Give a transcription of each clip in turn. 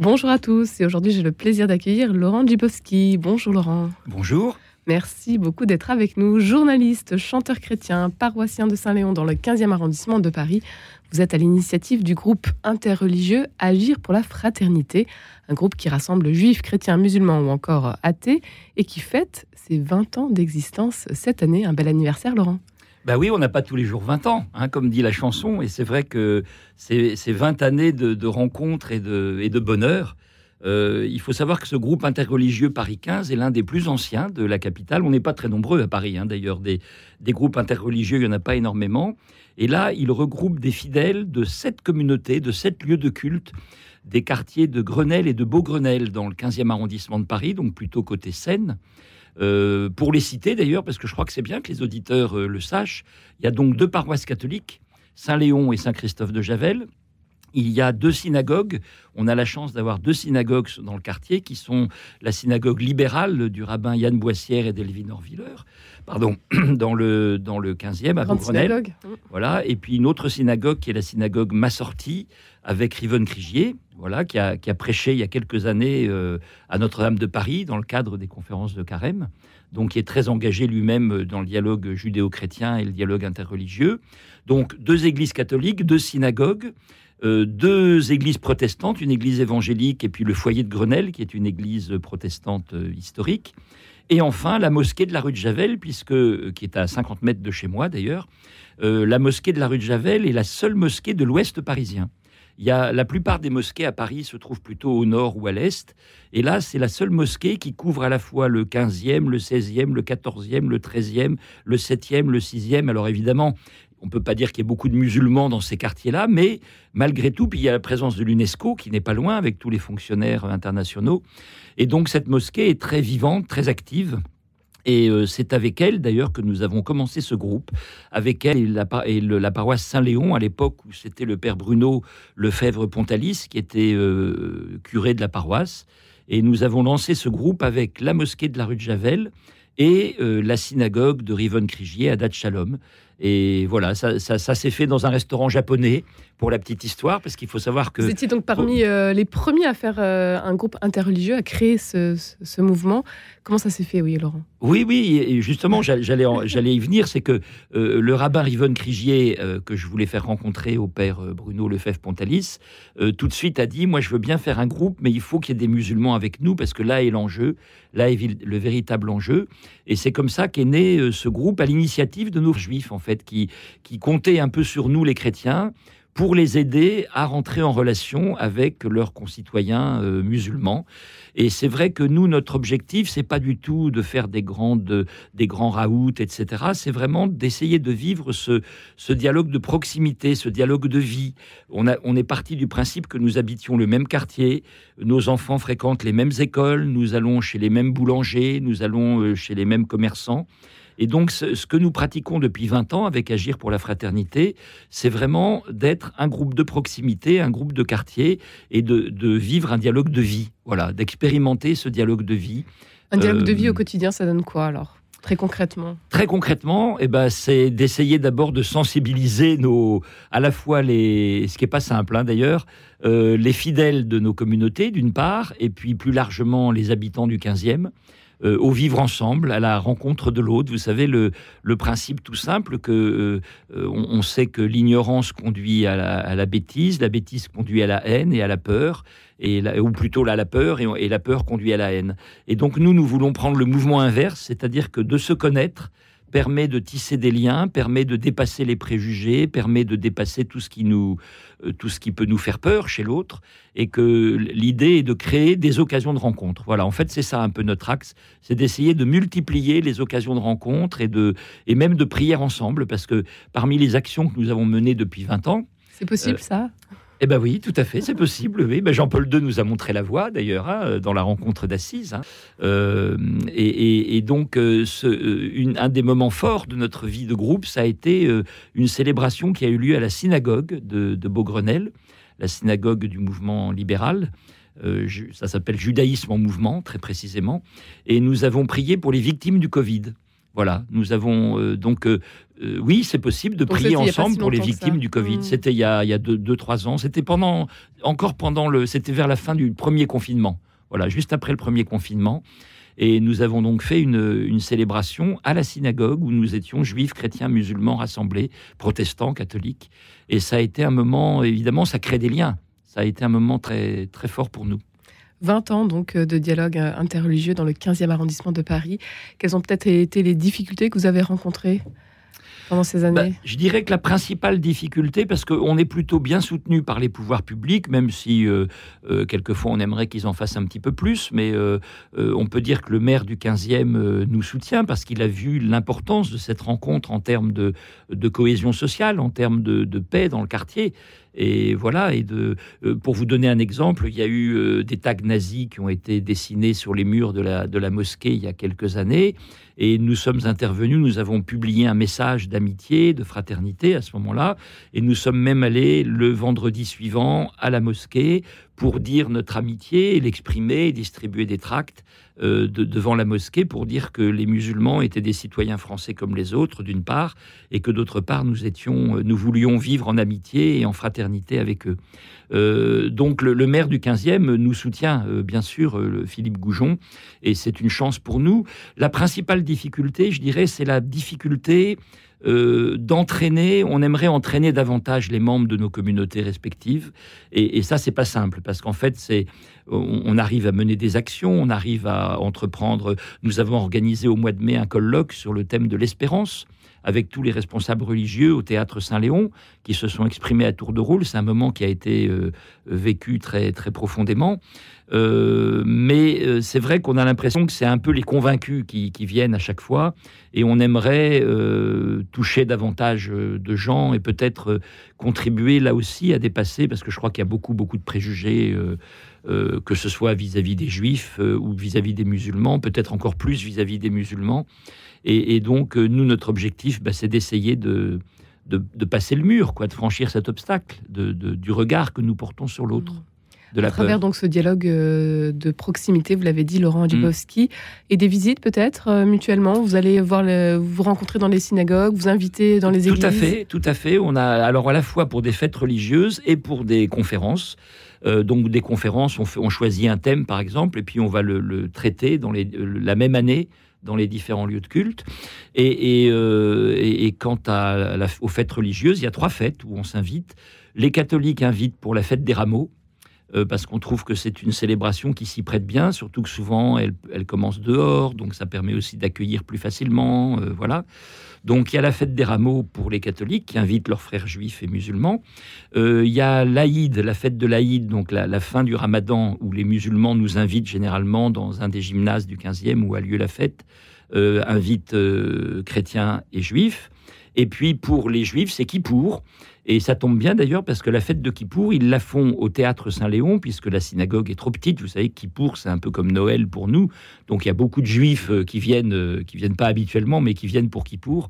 Bonjour à tous et aujourd'hui j'ai le plaisir d'accueillir Laurent Djibowski. Bonjour Laurent. Bonjour. Merci beaucoup d'être avec nous. Journaliste, chanteur chrétien, paroissien de Saint-Léon dans le 15e arrondissement de Paris. Vous êtes à l'initiative du groupe interreligieux Agir pour la fraternité, un groupe qui rassemble juifs, chrétiens, musulmans ou encore athées et qui fête ses 20 ans d'existence cette année. Un bel anniversaire Laurent. Bah oui, on n'a pas tous les jours 20 ans, hein, comme dit la chanson, et c'est vrai que c'est 20 années de, rencontres et de, et de bonheur. Euh, il faut savoir que ce groupe interreligieux Paris 15 est l'un des plus anciens de la capitale. On n'est pas très nombreux à Paris, hein, d'ailleurs. Des, des, groupes interreligieux, il n'y en a pas énormément. Et là, il regroupe des fidèles de sept communautés, de sept lieux de culte, des quartiers de Grenelle et de Beaugrenelle dans le 15e arrondissement de Paris, donc plutôt côté Seine. Euh, pour les citer d'ailleurs, parce que je crois que c'est bien que les auditeurs euh, le sachent, il y a donc deux paroisses catholiques, Saint-Léon et Saint-Christophe de Javel. Il y a deux synagogues. On a la chance d'avoir deux synagogues dans le quartier qui sont la synagogue libérale du rabbin Yann Boissière et d'Elvin Orviller, pardon, dans le, dans le 15e à. Voilà. Et puis une autre synagogue qui est la synagogue Massorti avec Riven Crigier, voilà, qui a, prêché il y a quelques années euh, à Notre-Dame de Paris dans le cadre des conférences de Carême, donc qui est très engagé lui-même dans le dialogue judéo-chrétien et le dialogue interreligieux. Donc deux églises catholiques, deux synagogues, euh, deux églises protestantes, une église évangélique et puis le foyer de Grenelle, qui est une église protestante euh, historique. Et enfin, la mosquée de la rue de Javel, puisque, qui est à 50 mètres de chez moi d'ailleurs, la mosquée de la rue de Javel est la seule mosquée de l'ouest parisien. Il y a, la plupart des mosquées à Paris se trouvent plutôt au nord ou à l'est. Et là, c'est la seule mosquée qui couvre à la fois le 15e, le 16e, le 14e, le 13e, le 7e, le 6e. Alors évidemment, on ne peut pas dire qu'il y ait beaucoup de musulmans dans ces quartiers-là, mais malgré tout, il y a la présence de l'UNESCO qui n'est pas loin avec tous les fonctionnaires internationaux. Et donc cette mosquée est très vivante, très active. Et euh, c'est avec elle, d'ailleurs, que nous avons commencé ce groupe, avec elle et la, paroisse Saint-Léon, à l'époque où c'était le père Bruno Lefebvre-Pontalis, qui était euh, curé de la paroisse. Et nous avons lancé ce groupe avec la mosquée de la rue de Javel et euh, la synagogue de Rivon-Crigier à Dat Shalom. Et voilà, ça, s'est fait dans un restaurant japonais, pour la petite histoire, parce qu'il faut savoir que... Vous étiez donc parmi euh, les premiers à faire euh, un groupe interreligieux, à créer ce, mouvement. Comment ça s'est fait, oui, Laurent? Oui, oui, et justement, j'allais, j'allais y venir, c'est que euh, le rabbin Rivon Crigier, que je voulais faire rencontrer au père Bruno Lefebvre-Pontalis, tout de suite a dit, moi je veux bien faire un groupe, mais il faut qu'il y ait des musulmans avec nous, parce que là est l'enjeu, là est le véritable enjeu. Et c'est comme ça qu'est né ce groupe à l'initiative de nos juifs, en fait qui, qui comptaient un peu sur nous, les chrétiens, pour les aider à rentrer en relation avec leurs concitoyens euh, musulmans. Et c'est vrai que nous, notre objectif, c'est pas du tout de faire des grandes, des grands raouts, etc. C'est vraiment d'essayer de vivre ce, ce dialogue de proximité, ce dialogue de vie. On, a, on est parti du principe que nous habitions le même quartier, nos enfants fréquentent les mêmes écoles, nous allons chez les mêmes boulangers, nous allons euh, chez les mêmes commerçants. Et donc, ce, que nous pratiquons depuis 20 ans avec Agir pour la fraternité, c'est vraiment d'être un groupe de proximité, un groupe de quartier et de, vivre un dialogue de vie. Voilà, d'expérimenter ce dialogue de vie. Un dialogue de vie au euh, quotidien, ça donne quoi alors? Très concrètement Très concrètement, eh ben, c'est d'essayer d'abord de sensibiliser nos, à la fois les, ce qui n'est pas simple hein, d'ailleurs, euh, les fidèles de nos communautés d'une part, et puis plus largement les habitants du 15e, euh, au vivre ensemble, à la rencontre de l'autre. Vous savez, le, le, principe tout simple que euh, euh, on, sait que l'ignorance conduit à la, bêtise, la bêtise conduit à la haine et à la peur, et ou plutôt à la peur, et, et la peur conduit à la haine. Et donc nous, nous voulons prendre le mouvement inverse, c'est-à-dire que de se connaître, permet de tisser des liens, permet de dépasser les préjugés, permet de dépasser tout ce qui nous, euh, tout ce qui peut nous faire peur chez l'autre, et que l'idée est de créer des occasions de rencontre. Voilà, en fait, c'est ça un peu notre axe, c'est d'essayer de multiplier les occasions de rencontre et de, et même de prière ensemble, parce que parmi les actions que nous avons menées depuis 20 ans, c'est possible euh, ça? Eh bien oui, tout à fait, c'est possible. Oui. Ben Jean-Paul II nous a montré la voie, d'ailleurs, hein, dans la rencontre d'Assise. Hein. Euh, et, donc, euh, euh, un des moments forts de notre vie de groupe, ça a été une célébration qui a eu lieu à la synagogue de, de Beaugrenelle, la synagogue du mouvement libéral. ça s'appelle Judaïsme en mouvement, très précisément. Et nous avons prié pour les victimes du Covid. Voilà, nous avons donc oui, c'est possible de prier ensemble pour les victimes du Covid. Hmm. C'était il y a, il y a deux, deux, trois ans. C'était pendant, encore pendant le, c'était vers la fin du premier confinement. Voilà, juste après le premier confinement. Et nous avons donc fait une, célébration à la synagogue où nous étions juifs, chrétiens, musulmans rassemblés, protestants, catholiques. Et ça a été un moment, évidemment, ça crée des liens. Ça a été un moment très, très fort pour nous. 20 ans donc de dialogue interreligieux dans le 15e arrondissement de Paris. Quelles ont peut-être été les difficultés que vous avez rencontrées pendant ces années? bah, Je dirais que la principale difficulté, parce qu'on est plutôt bien soutenu par les pouvoirs publics, même si euh, euh, quelquefois on aimerait qu'ils en fassent un petit peu plus, mais euh, on peut dire que le maire du 15e nous soutient parce qu'il a vu l'importance de cette rencontre en termes de, de cohésion sociale, en termes de, de paix dans le quartier. Et voilà, et de, pour vous donner un exemple, il y a eu des tags nazis qui ont été dessinés sur les murs de la, de la mosquée il y a quelques années. Et nous sommes intervenus, nous avons publié un message d'amitié, de fraternité à ce moment-là. Et nous sommes même allés le vendredi suivant à la mosquée pour dire notre amitié, l'exprimer, distribuer des tracts euh, devant la mosquée pour dire que les musulmans étaient des citoyens français comme les autres, d'une part, et que d'autre part, nous étions, euh, nous voulions vivre en amitié et en fraternité avec eux. Euh, donc le, maire du 15e nous soutient, bien sûr, Philippe Goujon, et c'est une chance pour nous. La principale difficulté, je dirais, c'est la difficulté d'entraîner, on aimerait entraîner davantage les membres de nos communautés respectives. Et, et ça, c'est pas simple, parce qu'en fait, c'est on, arrive à mener des actions, on arrive à entreprendre. Nous avons organisé au mois de mai un colloque sur le thème de l'espérance avec tous les responsables religieux au théâtre Saint-Léon qui se sont exprimés à tour de rôle. C'est un moment qui a été euh, vécu très, très profondément. Euh, mais euh, c'est vrai qu'on a l'impression que c'est un peu les convaincus qui, viennent à chaque fois et on aimerait toucher davantage de gens et peut-être contribuer là aussi à dépasser, parce que je crois qu'il y a beaucoup, beaucoup de préjugés euh, que ce soit vis-à-vis des juifs euh, ou vis-à-vis des musulmans, peut-être encore plus vis-à-vis des musulmans. Et, donc, euh, nous, notre objectif, bah, c'est d'essayer de, de, passer le mur, quoi, de franchir cet obstacle de, du regard que nous portons sur l'autre. Mmh. De la à travers donc ce dialogue de proximité, vous l'avez dit, Laurent Djibowski, mmh. et des visites peut-être mutuellement. Vous allez voir vous rencontrer dans les synagogues, vous inviter dans les églises. Tout à fait, tout à fait. On a alors à la fois pour des fêtes religieuses et pour des conférences. Euh, donc des conférences, on, choisit un thème par exemple, et puis on va le, traiter dans la même année dans les différents lieux de culte. Et, euh, quant aux fêtes religieuses, il y a trois fêtes où on s'invite. Les catholiques invitent pour la fête des rameaux, euh, parce qu'on trouve que c'est une célébration qui s'y prête bien, surtout que souvent elle, commence dehors, donc ça permet aussi d'accueillir plus facilement. voilà. Donc il y a la fête des rameaux pour les catholiques qui invitent leurs frères juifs et musulmans. Euh, il y a l'Aïd, la fête de l'Aïd, donc la, fin du ramadan, où les musulmans nous invitent généralement dans un des gymnases du 15e où a lieu la fête, euh, invitent euh, chrétiens et juifs. Et puis pour les juifs, c'est Kippour. Et ça tombe bien d'ailleurs parce que la fête de Kippour, ils la font au théâtre Saint-Léon, puisque la synagogue est trop petite. Vous savez, Kippour, c'est un peu comme Noël pour nous. Donc il y a beaucoup de juifs euh, qui viennent, euh, qui viennent pas habituellement, mais qui viennent pour Kippour.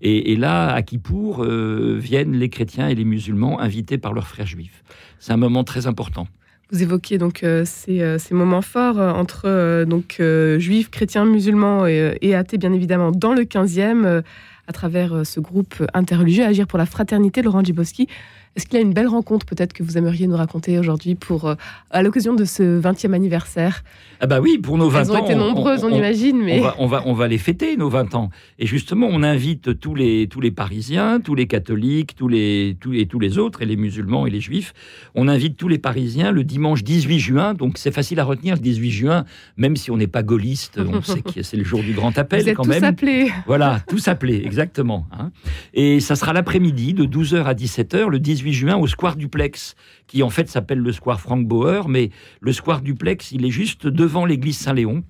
Et, là, à Kippour, euh, viennent les chrétiens et les musulmans invités par leurs frères juifs. C'est un moment très important. Vous évoquiez donc ces, moments forts entre donc juifs, chrétiens, musulmans et, et, athées, bien évidemment, dans le 15e à travers euh, ce groupe interreligieux Agir pour la fraternité, Laurent Djibowski. Est-ce qu'il y a une belle rencontre peut-être que vous aimeriez nous raconter aujourd'hui pour euh, à l'occasion de ce 20e anniversaire? Ah bah oui, pour nos 20 ans. Elles ont été nombreuses, on, imagine, mais on va, on va, les fêter nos 20 ans. Et justement, on invite tous les tous les Parisiens, tous les catholiques, tous les tous et tous les autres et les musulmans et les juifs. On invite tous les Parisiens le dimanche 18 juin. Donc c'est facile à retenir le 18 juin, même si on n'est pas gaulliste, on sait que c'est le jour du grand appel vous êtes quand tous même. Appelés. Voilà, tous appelés, exactement. Hein. Et ça sera l'après-midi de 12h à 17h le 18 juin au Square Duplex, qui en fait s'appelle le Square Frank Bauer, mais le Square Duplex, il est juste devant l'église Saint-Léon.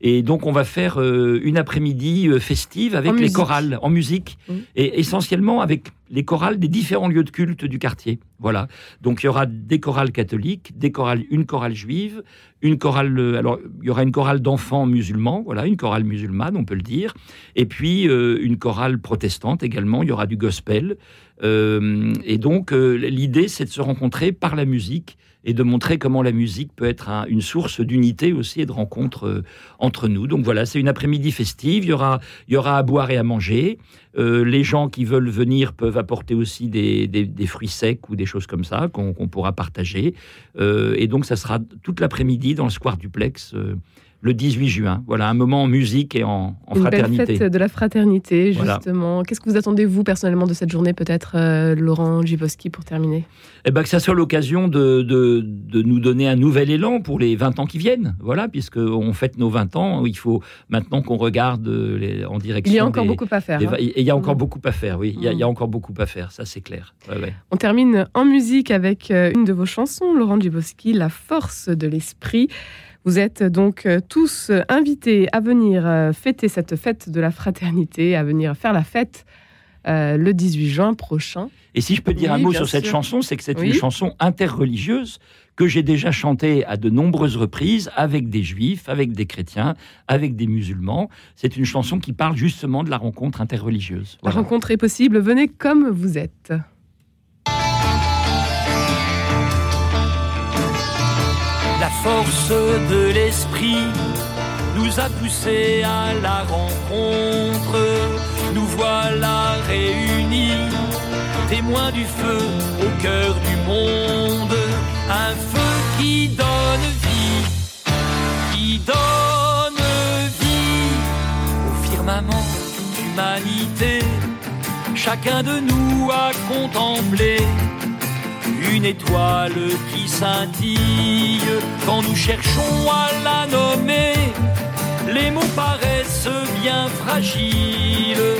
Et donc, on va faire euh, une après-midi euh, festive avec les chorales en musique mmh. et essentiellement avec les chorales des différents lieux de culte du quartier. Voilà. Donc, il y aura des chorales catholiques, des chorales, une chorale juive, une chorale. Euh, alors, il y aura une chorale d'enfants musulmans, voilà, une chorale musulmane, on peut le dire, et puis une chorale protestante également. Il y aura du gospel. et donc, l'idée, c'est de se rencontrer par la musique et de montrer comment la musique peut être une source d'unité aussi et de rencontre euh, entre nous. Donc voilà, c'est une après-midi festive. Il y aura, il y aura à boire et à manger. Euh, les gens qui veulent venir peuvent apporter aussi des, fruits secs ou des choses comme ça qu'on pourra partager. Euh, et donc ça sera toute l'après-midi dans le square duplex le 18 juin. Voilà, un moment en musique et en, en Une fraternité. Belle fête de la fraternité, justement. Qu'est-ce que vous attendez, vous, personnellement, de cette journée, peut-être, euh, Laurent Giboski, pour terminer? Eh ben, Que ça soit l'occasion de, de, de, nous donner un nouvel élan pour les 20 ans qui viennent. Voilà, puisqu'on fête nos 20 ans. Il faut maintenant qu'on regarde les, en direction. Il y a encore beaucoup à faire. Hein. il y a encore mm. beaucoup à faire, oui. Il y, a, il y, a, mm. encore beaucoup à faire, ça, c'est clair. On termine en musique avec euh, une de vos chansons, Laurent Giboski, La force de l'esprit. Vous êtes donc euh, tous invités à venir euh, fêter cette fête de la fraternité, à venir faire la fête euh, le 18 juin prochain. Et si je peux dire un mot sur cette chanson, c'est que c'est une chanson interreligieuse que j'ai déjà chantée à de nombreuses reprises avec des juifs, avec des chrétiens, avec des musulmans. C'est une chanson qui parle justement de la rencontre interreligieuse. La rencontre est possible, venez comme vous êtes. La force de l'esprit nous a poussés à la rencontre. Nous voilà réunis, témoins du feu au cœur du monde. Un feu qui donne vie, qui donne vie au firmament d'humanité. Chacun de nous a contemplé une étoile qui scintille quand nous cherchons à la nommer. Les mots paraissent bien fragiles,